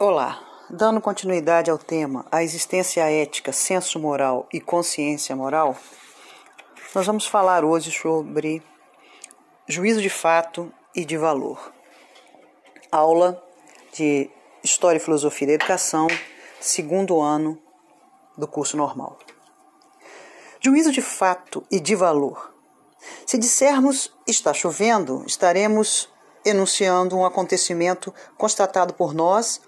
Olá, dando continuidade ao tema A existência ética, senso moral e consciência moral, nós vamos falar hoje sobre juízo de fato e de valor. Aula de História e Filosofia da Educação, segundo ano do curso normal. Juízo de fato e de valor. Se dissermos está chovendo, estaremos enunciando um acontecimento constatado por nós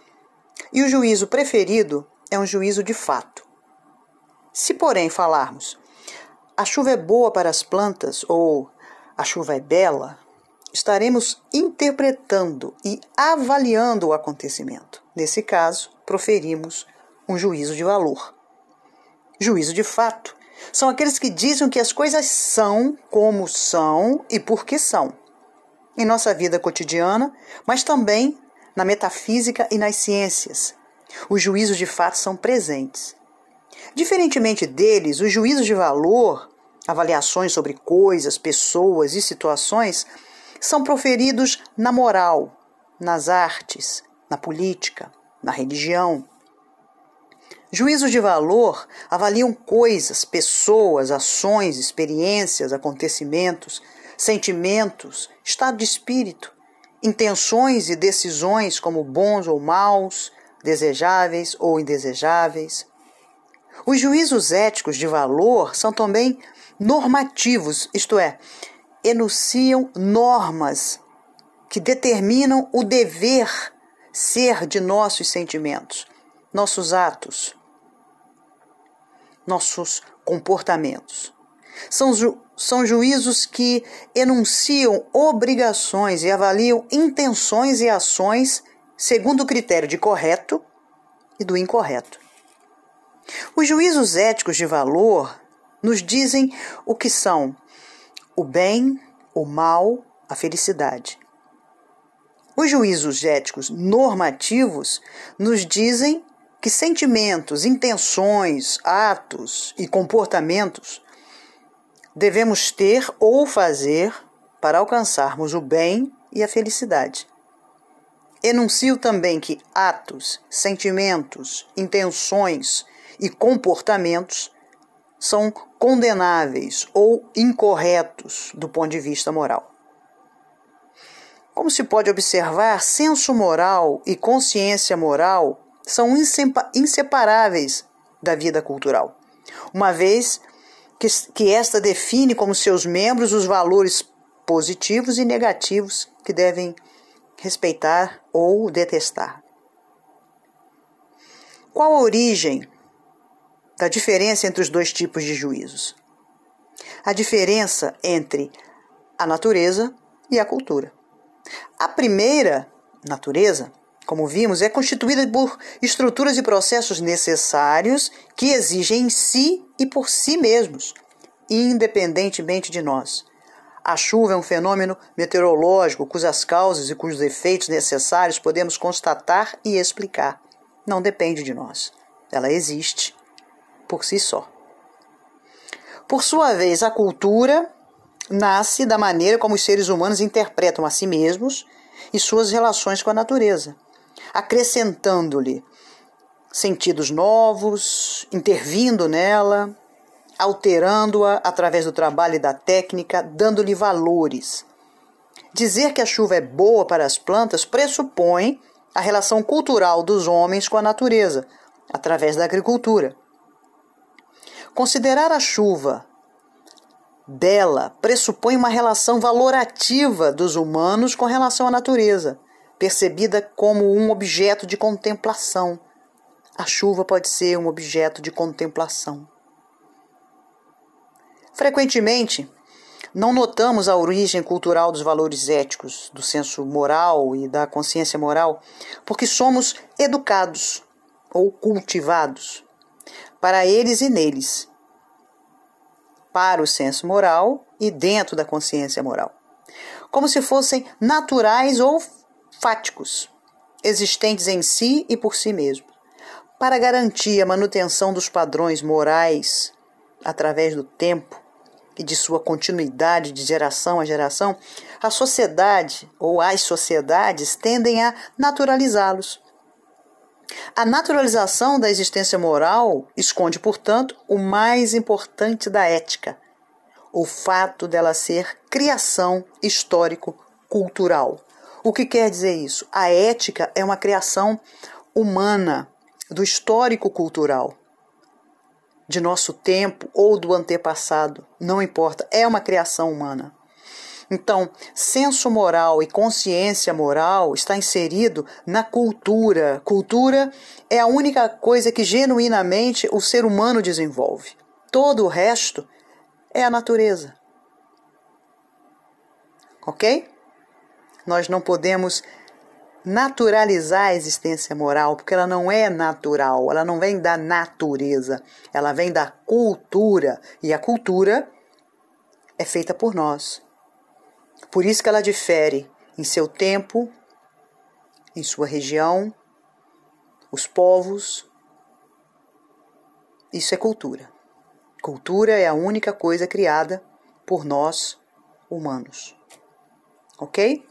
e o juízo preferido é um juízo de fato. Se, porém, falarmos a chuva é boa para as plantas ou a chuva é bela, estaremos interpretando e avaliando o acontecimento. Nesse caso, proferimos um juízo de valor. Juízo de fato são aqueles que dizem que as coisas são como são e por que são. Em nossa vida cotidiana, mas também na metafísica e nas ciências. Os juízos de fato são presentes. Diferentemente deles, os juízos de valor, avaliações sobre coisas, pessoas e situações, são proferidos na moral, nas artes, na política, na religião. Juízos de valor avaliam coisas, pessoas, ações, experiências, acontecimentos, sentimentos, estado de espírito, intenções e decisões como bons ou maus, desejáveis ou indesejáveis. Os juízos éticos de valor são também normativos, isto é, enunciam normas que determinam o dever ser de nossos sentimentos, nossos atos, nossos comportamentos. São, ju são juízos que enunciam obrigações e avaliam intenções e ações segundo o critério de correto e do incorreto. Os juízos éticos de valor nos dizem o que são o bem, o mal, a felicidade. Os juízos éticos normativos nos dizem que sentimentos, intenções, atos e comportamentos devemos ter ou fazer para alcançarmos o bem e a felicidade. Enuncio também que atos, sentimentos, intenções e comportamentos são condenáveis ou incorretos do ponto de vista moral. Como se pode observar, senso moral e consciência moral são inseparáveis da vida cultural, uma vez que, que esta define como seus membros os valores positivos e negativos que devem respeitar ou detestar. Qual a origem da diferença entre os dois tipos de juízos? A diferença entre a natureza e a cultura. A primeira, natureza, como vimos, é constituída por estruturas e processos necessários que exigem em si e por si mesmos, independentemente de nós. A chuva é um fenômeno meteorológico cujas causas e cujos efeitos necessários podemos constatar e explicar. Não depende de nós. Ela existe por si só. Por sua vez, a cultura nasce da maneira como os seres humanos interpretam a si mesmos e suas relações com a natureza acrescentando-lhe sentidos novos, intervindo nela, alterando-a através do trabalho e da técnica, dando-lhe valores. Dizer que a chuva é boa para as plantas pressupõe a relação cultural dos homens com a natureza, através da agricultura. Considerar a chuva bela pressupõe uma relação valorativa dos humanos com relação à natureza percebida como um objeto de contemplação. A chuva pode ser um objeto de contemplação. Frequentemente, não notamos a origem cultural dos valores éticos, do senso moral e da consciência moral, porque somos educados ou cultivados para eles e neles, para o senso moral e dentro da consciência moral, como se fossem naturais ou fáticos, existentes em si e por si mesmo, para garantir a manutenção dos padrões morais através do tempo e de sua continuidade de geração a geração, a sociedade ou as sociedades tendem a naturalizá-los. A naturalização da existência moral esconde, portanto, o mais importante da ética, o fato dela ser criação histórico-cultural. O que quer dizer isso? A ética é uma criação humana, do histórico-cultural, de nosso tempo ou do antepassado, não importa, é uma criação humana. Então, senso moral e consciência moral está inserido na cultura. Cultura é a única coisa que genuinamente o ser humano desenvolve. Todo o resto é a natureza. Ok? Nós não podemos naturalizar a existência moral, porque ela não é natural, ela não vem da natureza, ela vem da cultura. E a cultura é feita por nós. Por isso que ela difere em seu tempo, em sua região, os povos. Isso é cultura. Cultura é a única coisa criada por nós humanos. Ok?